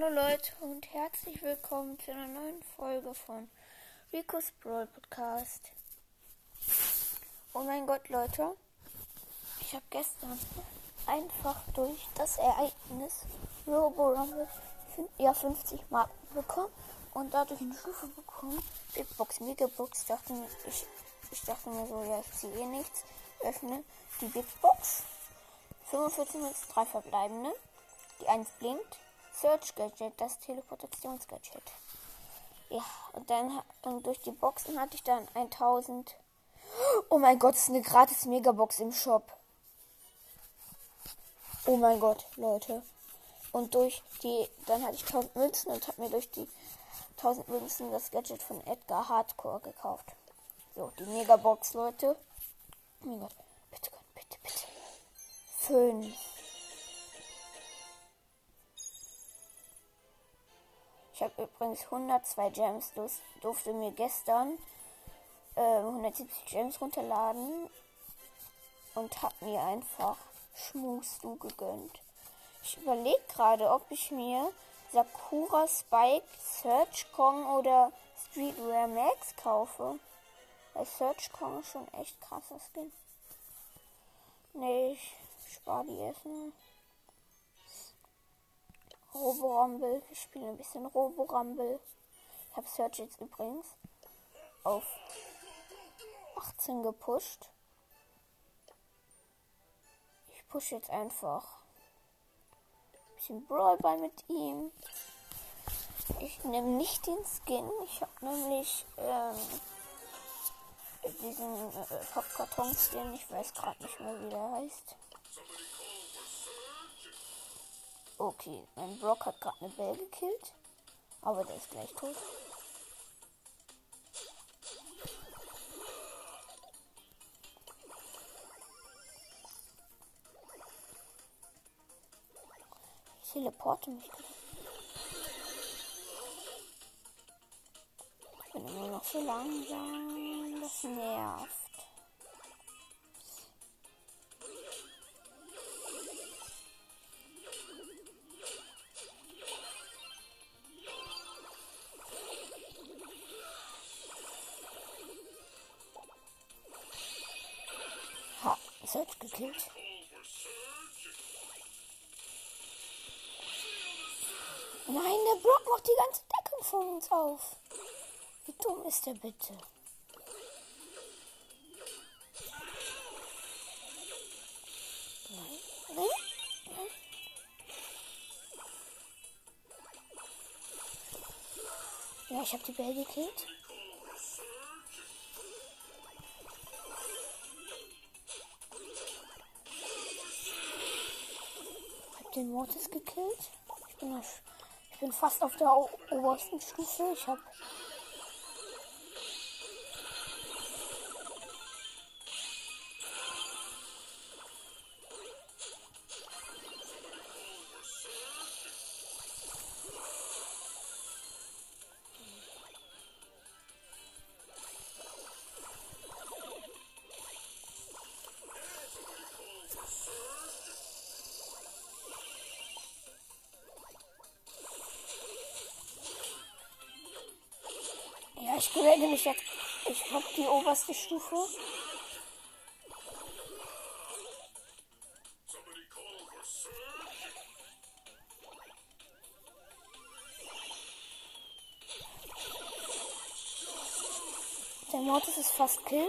Hallo Leute und herzlich willkommen zu einer neuen Folge von Rico's Brawl Podcast. Oh mein Gott, Leute, ich habe gestern einfach durch das Ereignis Robo Rumble ja 50 Marken bekommen und dadurch eine Stufe bekommen. Big Box, Mega Box. Dachte, ich, ich dachte mir so, ja, ich ziehe eh nichts. Öffne die Big Box. 45 Minuten, 3 verbleibende. Die 1 blinkt. Search Gadget, das Teleportationsgadget. Ja, und dann und durch die Boxen hatte ich dann 1000. Oh mein Gott, es ist eine gratis Megabox im Shop. Oh mein Gott, Leute. Und durch die, dann hatte ich 1000 Münzen und habe mir durch die 1000 Münzen das Gadget von Edgar Hardcore gekauft. So, die Megabox, Leute. Oh mein Gott, bitte, bitte, bitte. 5. Ich habe übrigens 102 Gems, durfte mir gestern äh, 170 Gems runterladen und habe mir einfach Schmustu gegönnt. Ich überlege gerade, ob ich mir Sakura Spike, Search Kong oder Streetwear Max kaufe. Weil Search Kong ist schon echt krasser Skin. Nee, ich spare die erstmal. Roborumble. Ich spiele ein bisschen Roborumble. Ich habe Search jetzt übrigens auf 18 gepusht. Ich pushe jetzt einfach ein bisschen Brawlball mit ihm. Ich nehme nicht den Skin. Ich habe nämlich ähm, diesen äh, Pappkarton-Skin. Ich weiß gerade nicht mehr, wie der heißt. Okay, mein Brock hat gerade eine Bell gekillt. Aber der ist gleich tot. Ich teleporte mich gerade. Ich bin immer noch so langsam. Das nervt. Search gekillt. Nein, der Block macht die ganze Deckung von uns auf. Wie dumm ist der bitte? Nein, nein, nein. Ja, ich habe die Bell gekillt. Den Mortis gekillt. Ich bin, ich bin fast auf der obersten Stufe. Ich habe oberste Stufe. Der Mortis ist fast kill.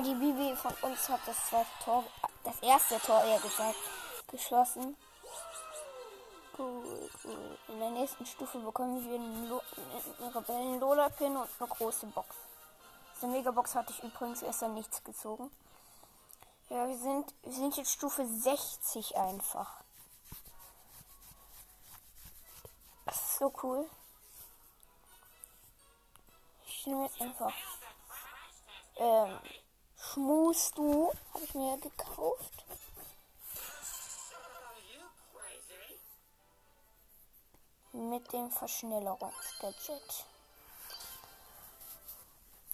Die Bibi von uns hat das zweite Tor, das erste Tor eher gesagt, geschossen. Cool, cool. In der nächsten Stufe bekommen wir einen, Lo einen Rebellen Lola Pin und eine große Box. Aus der Megabox hatte ich übrigens gestern nichts gezogen. Ja, wir sind, wir sind jetzt Stufe 60 einfach. Das ist so cool. Ich nehme jetzt einfach ähm, Schmus du. Habe ich mir gekauft. Mit dem Verschnellerungsgadget.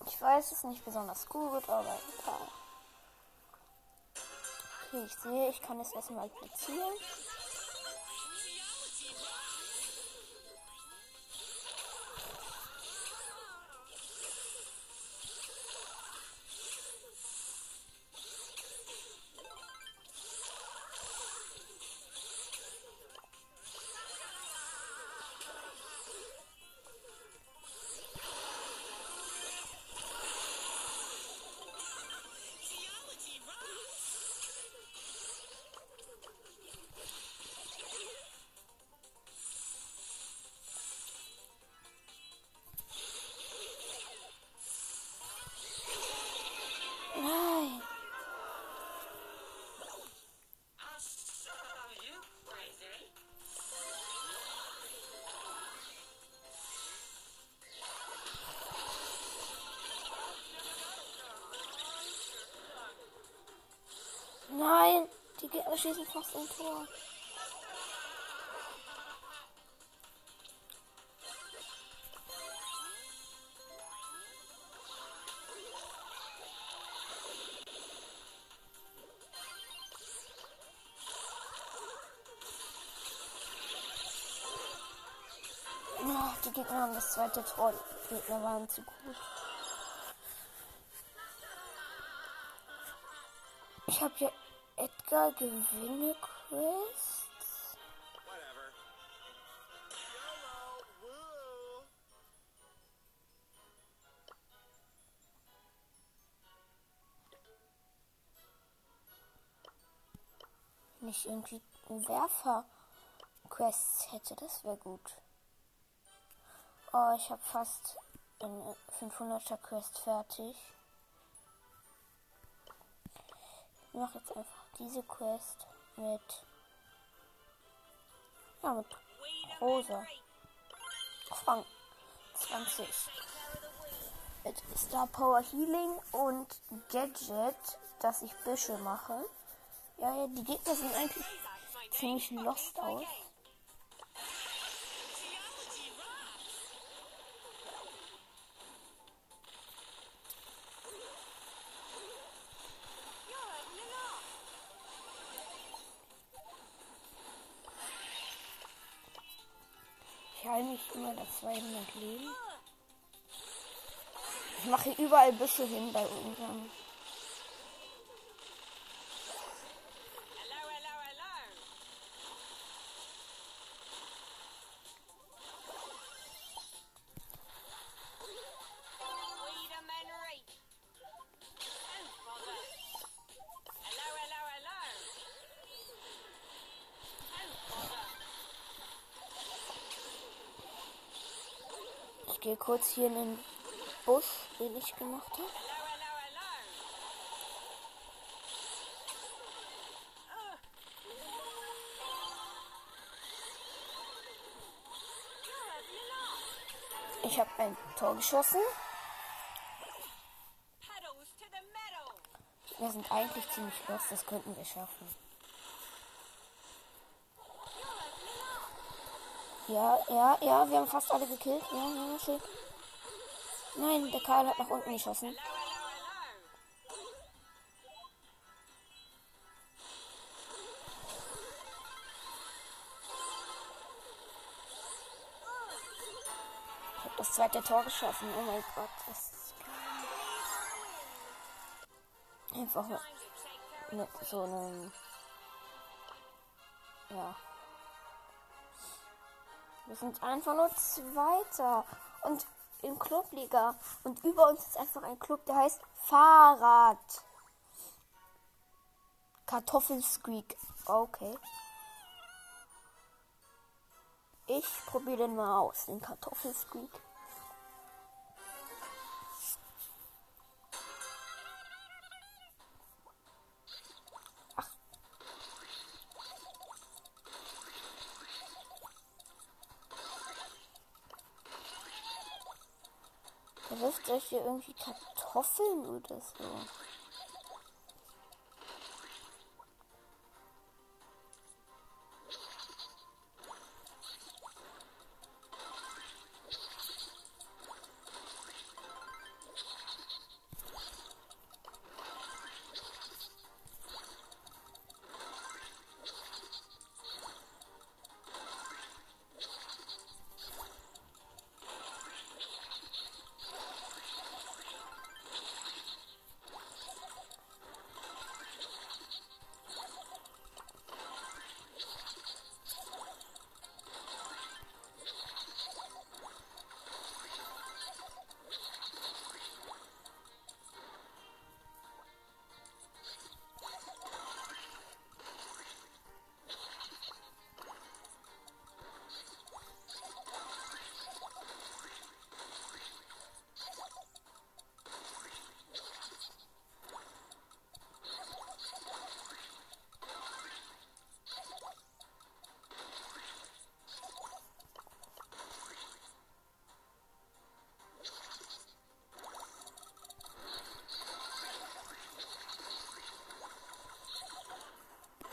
Ich weiß, es nicht besonders gut, aber egal. Okay, ich sehe, ich kann es erstmal platzieren. Schießen fast ein Tor. Oh, die Gegner haben das zweite Tor. Die Gegner waren zu gut. Ich habe hier Edgar gewinne Quest. Whatever. YOLO. Woo. Wenn ich irgendwie Werfer-Quests hätte, das wäre gut. Oh, ich habe fast eine 500er Quest fertig. Ich mache jetzt einfach diese Quest mit. Ja, mit Rosa. Fang 20. Mit Star Power Healing und Gadget, dass ich Büsche mache. Ja, ja, die Gegner sehen eigentlich ziemlich lost aus. 200 Leben. Ich mache hier überall Büsche hin bei unserem. Gehe kurz hier in den Busch, den ich gemacht habe. Ich habe ein Tor geschossen. Wir sind eigentlich ziemlich los, das könnten wir schaffen. Ja, ja, ja, wir haben fast alle gekillt. Ja, ja, schön. Nein, der Karl hat nach unten geschossen. Ich habe das zweite Tor geschossen. Oh mein Gott, das ist. Einfach mit so einem. Ja. Wir sind einfach nur Zweiter. Und in Clubliga. Und über uns ist einfach ein Club, der heißt Fahrrad. Kartoffelsqueak. Okay. Ich probiere den mal aus, den Kartoffelsqueak. Der wirft euch hier irgendwie Kartoffeln oder so.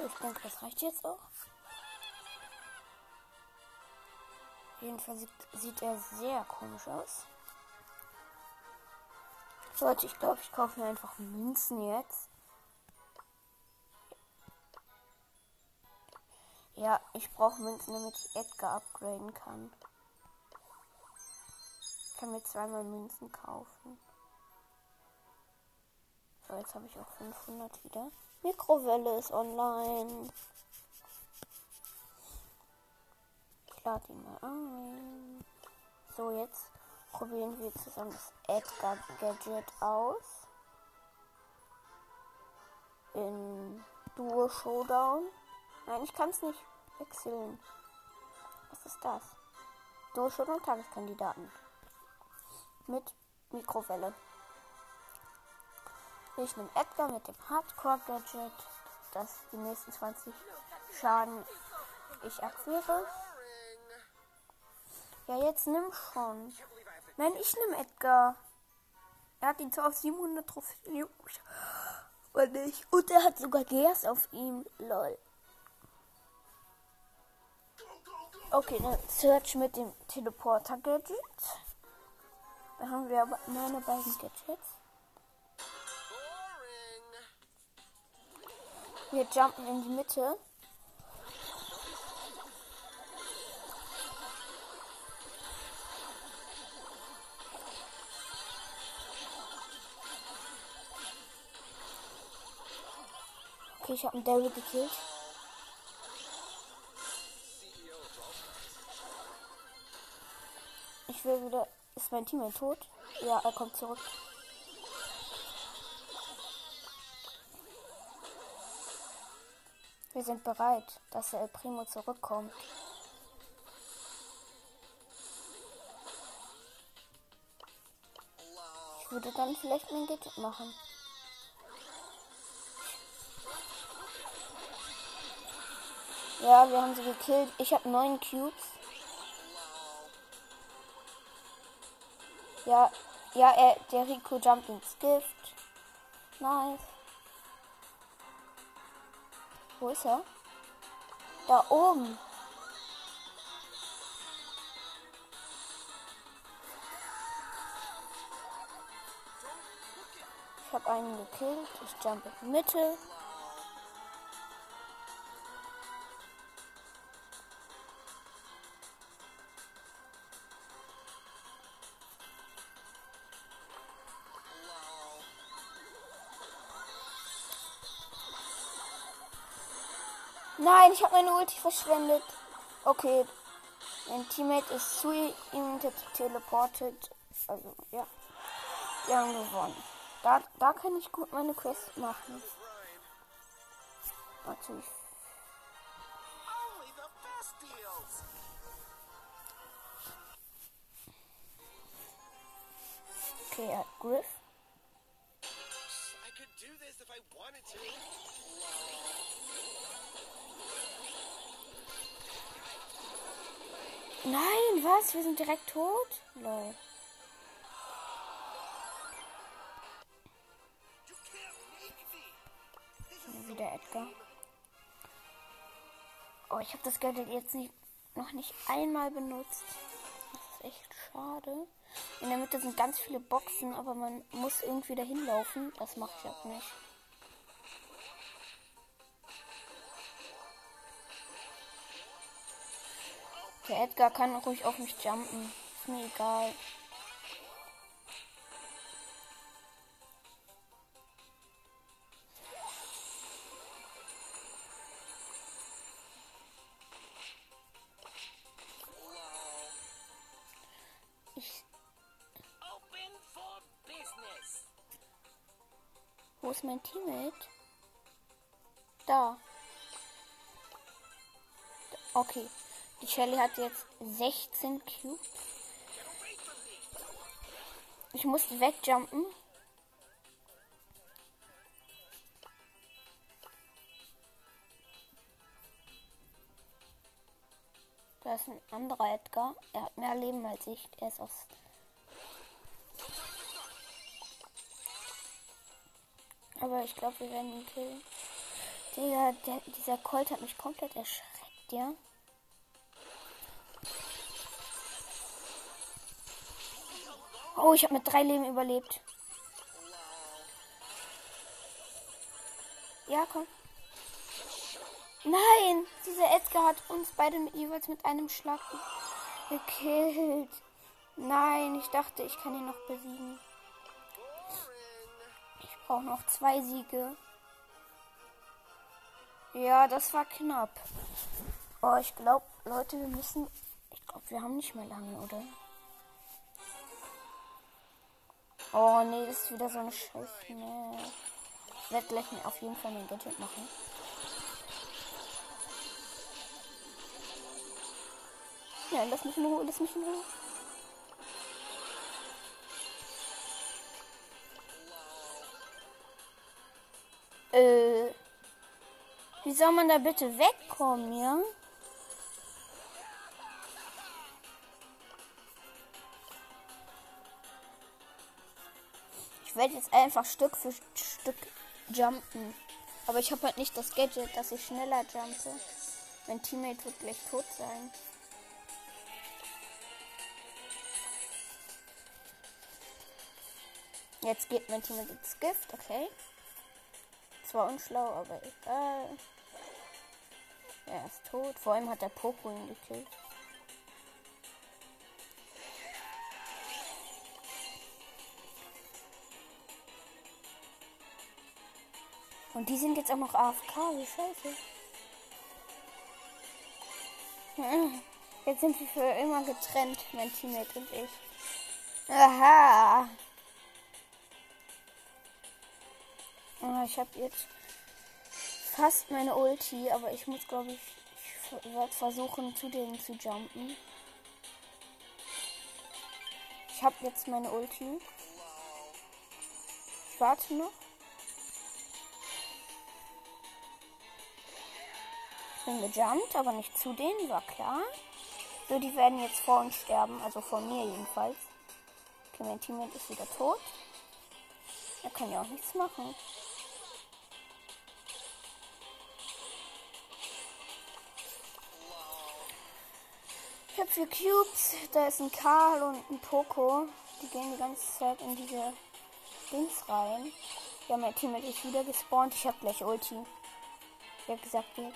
Ich denke, das reicht jetzt auch. Jedenfalls sieht, sieht er sehr komisch aus. Leute, ich glaube, ich kaufe mir einfach Münzen jetzt. Ja, ich brauche Münzen, damit ich Edgar upgraden kann. Ich kann mir zweimal Münzen kaufen. So, jetzt habe ich auch 500 wieder. Mikrowelle ist online. Ich lade ihn mal ein. So, jetzt probieren wir zusammen das Edgar Gadget aus. In Duo Showdown. Nein, ich kann es nicht wechseln. Was ist das? Duo Showdown Tageskandidaten. Mit Mikrowelle. Ich nehme Edgar mit dem Hardcore Gadget, das die nächsten 20 Schaden ich aktiviere. Ja, jetzt nimm schon. Nein, ich nehme Edgar. Er hat ihn zwar auf 700 Trophäen. nicht. Und er hat sogar Gears auf ihm. Lol. Okay, dann Search mit dem Teleporter Gadget. Da haben wir aber meine beiden Gadgets. Wir jumpen in die Mitte. Okay, ich habe einen Daryl gekillt. Ich will wieder. Ist mein Team tot? Ja, er kommt zurück. Wir sind bereit, dass der El Primo zurückkommt. Ich würde dann vielleicht mein Gadget machen. Ja, wir haben sie gekillt. Ich habe neun Cubes. Ja, ja, er, der Rico jumpt ins Gift. Nice. Wo ist er? Da oben. Ich habe einen gekillt. Ich jump in die Mitte. Ich habe meine Ulti verschwendet. Okay. Mein Teammate ist zu ihm te- teleportet. Also, ja. Wir haben gewonnen. Da, da kann ich gut meine Quest machen. Natürlich. Okay, er hat Griff. Nein, was? Wir sind direkt tot? Lol. Wieder Edgar. Oh, ich habe das Gadget jetzt nicht, noch nicht einmal benutzt. Das ist echt schade. In der Mitte sind ganz viele Boxen, aber man muss irgendwie dahin laufen. Das mache ich auch nicht. Der Edgar kann ruhig auf mich jumpen. Ist mir egal. Wo ist mein Teammate? Da. Okay. Die Shelly hat jetzt 16 Cubes. Ich muss wegjumpen. Da ist ein anderer Edgar. Er hat mehr Leben als ich. Er ist aus. Aber ich glaube, wir werden ihn killen. Digga, der, dieser Colt hat mich komplett erschreckt, ja? Oh, ich habe mit drei Leben überlebt. Ja, komm. Nein, dieser Edgar hat uns beide mit, jeweils mit einem Schlag gekillt. Nein, ich dachte, ich kann ihn noch besiegen. Ich brauche noch zwei Siege. Ja, das war knapp. Oh, ich glaube, Leute, wir müssen. Ich glaube, wir haben nicht mehr lange, oder? Oh nee, das ist wieder so eine Scheiße. Nee. Ich werde gleich auf jeden Fall mein Gadget machen. Ja, lass mich in Ruhe, lass mich in Ruhe. Äh. Wie soll man da bitte wegkommen, ja? Werde jetzt einfach Stück für Stück jumpen. Aber ich habe halt nicht das Gadget, dass ich schneller jumpe. Mein Teammate wird gleich tot sein. Jetzt geht mein Teammate ins Gift, okay. Zwar unschlau, aber egal. Er ist tot. Vor allem hat der Poco ihn gekillt. Und die sind jetzt auch noch AFK, wie scheiße. Jetzt sind wir für immer getrennt, mein Teammate und ich. Aha. Ah, ich habe jetzt fast meine Ulti, aber ich muss, glaube ich, ich werde versuchen, zu denen zu jumpen. Ich habe jetzt meine Ulti. Ich warte noch. Bin gejumpt, aber nicht zu denen, war klar. So, die werden jetzt vor uns sterben, also vor mir jedenfalls. Okay, mein Teammate ist wieder tot. Er kann ja auch nichts machen. Ich habe vier Cubes. Da ist ein Karl und ein Poco. Die gehen die ganze Zeit in diese Dings rein. Ja, mein Teammate ist wieder gespawnt. Ich habe gleich Ulti. Ich habe gesagt, geht.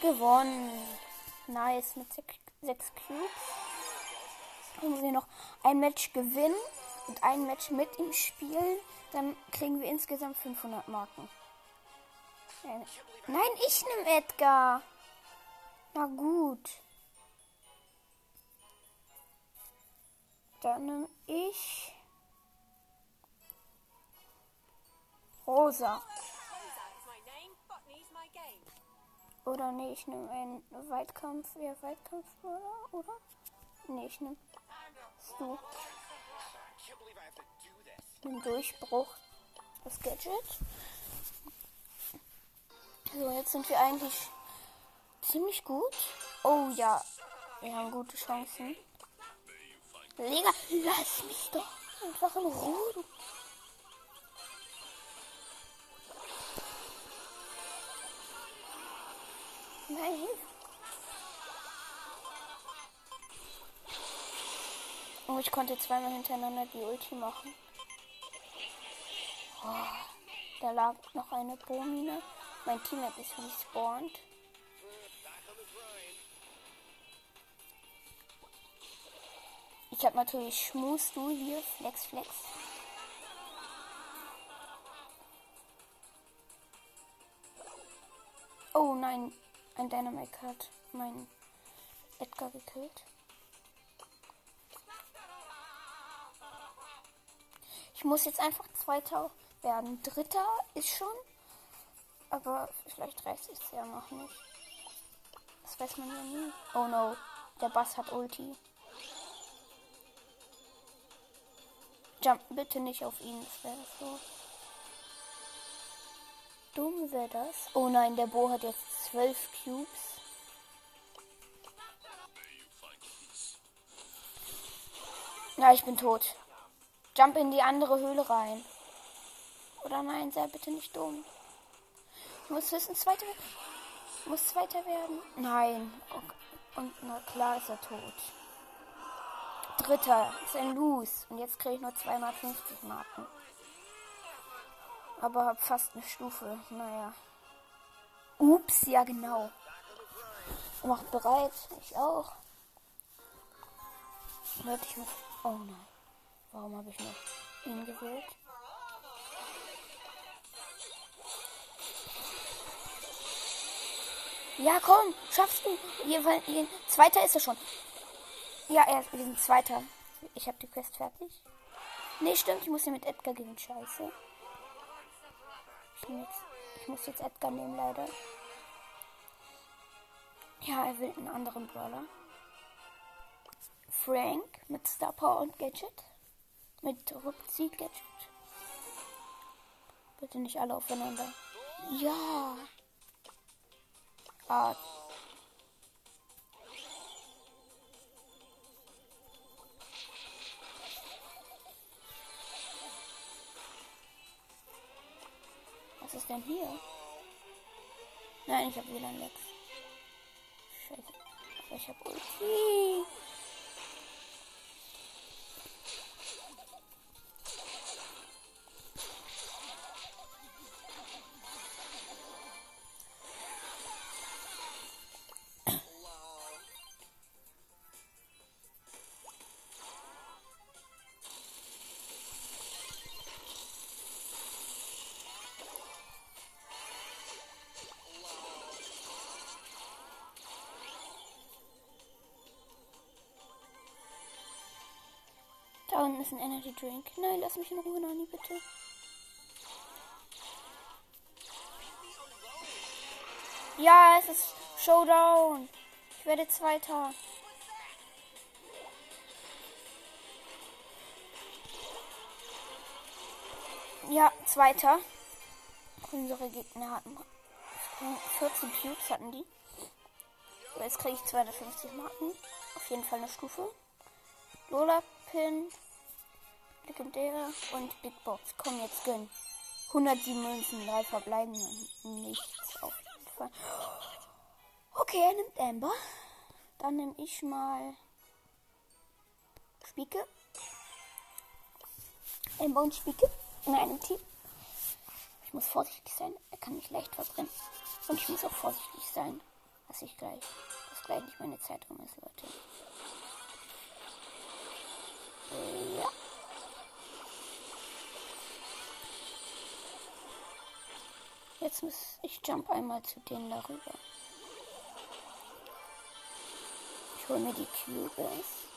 Gewonnen. Nice. Mit sechs Cubes. Können wir noch ein Match gewinnen und ein Match mit ihm spielen. Dann kriegen wir insgesamt 500 Marken. Nein, ich nehme Edgar. Na gut. Dann nehme ich Rosa. Oder nee, ich nehme einen Weitkampf. Ja, Weitkampf, oder? oder? Nee, ich nehme this. Den Durchbruch. Das Gadget. So, jetzt sind wir eigentlich ziemlich gut. Oh ja, wir haben gute Chancen. Digga, lass mich doch einfach in Ruhe. Nein. Oh, ich konnte zweimal hintereinander die Ulti machen. Oh, da lag noch eine Bohrmine. Mein Teammate ist respawned. Ich habe natürlich Schmus du hier, Flex Flex. Oh nein, ein Dynamite hat meinen Edgar gekillt. Ich muss jetzt einfach Zweiter werden. Dritter ist schon. Aber vielleicht reicht es ja noch nicht. Das weiß man ja nie. Oh no, der Bass hat Ulti. Jump bitte nicht auf ihn, das wäre so. Dumm wäre das. Oh nein, der Bo hat jetzt zwölf Cubes. Ja, ich bin tot. Jump in die andere Höhle rein. Oder nein, sei bitte nicht dumm. Ich muss höchstens Zweiter muss Zweiter werden. Nein. Okay. Und na klar ist er tot. Dritter ist ein Los. Und jetzt kriege ich nur zweimal 50 Marken. Aber hab fast eine Stufe. Naja. Ups, ja genau. Macht bereit. Ich auch. Leute, ich muss. Oh nein. Warum habe ich noch ihn gewählt? Ja, komm, schaffst du. Hier, zweiter ist er schon. Ja, er, wir sind zweiter. Ich habe die Quest fertig. Nee, stimmt, ich muss hier mit Edgar gewinnen. Scheiße. Ich, jetzt, muss jetzt Edgar nehmen, leider. Ja, er will einen anderen Brawler. Frank mit Star Power und Gadget. Mit Rückzieh-Gadget. Bitte nicht alle aufeinander. Ja. Ah. Ist denn hier? Nein, ich habe wieder Lex. Scheiße. Ich habe Ulti. Da unten ist ein Energy Drink. Nein, lass mich in Ruhe, Nani, bitte. Ja, es ist Showdown. Ich werde Zweiter. Ja, Zweiter. Unsere Gegner hatten 14 Cubes hatten die. Jetzt kriege ich 250 Marken. Auf jeden Fall eine Stufe. Lola Pin, legendär und Big Box. Komm, jetzt gönn. 107 Münzen, 3 verbleiben nichts auf jeden Fall. Okay, er nimmt Amber. Dann nehme ich mal Spieke. Amber und Spieke in einem Team. Ich muss vorsichtig sein. Er kann mich leicht verbrennen. Und ich muss auch vorsichtig sein, dass ich gleich, dass gleich nicht meine Zeit rum ist, Leute. Ja. Jetzt muss ich jump einmal zu denen darüber. Ich hole mir die Cubes.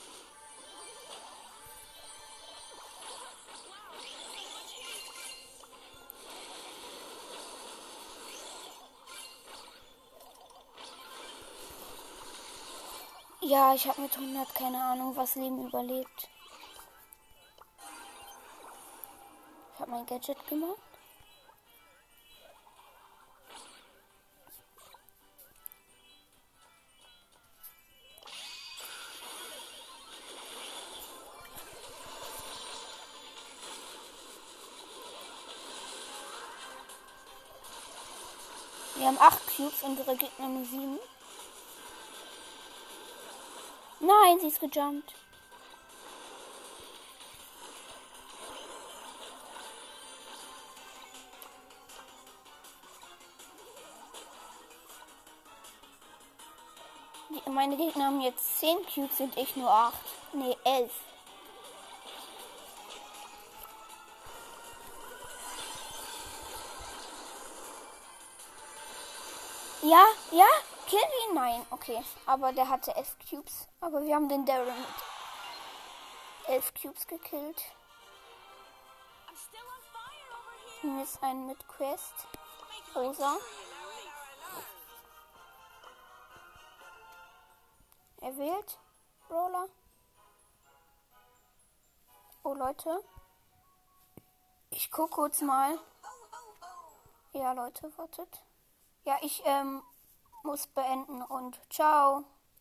Ja, ich habe mit 100 keine Ahnung, was Leben überlebt. Ich habe mein Gadget gemacht. Cubes, unsere Gegner nur 7. Nein, sie ist gejumpt. Meine Gegner haben jetzt 10 Cubes und ich nur 8. Nee, 11. Ja, ja, kill ihn. Nein, okay. Aber der hatte 11 Cubes. Aber wir haben den Darren mit 11 Cubes gekillt. Nehme jetzt einen mit Quest. Rosa. Er wählt. Brawler. Oh Leute. Ich gucke kurz mal. Ja, Leute, wartet. Ja, ich ähm, muss beenden und ciao.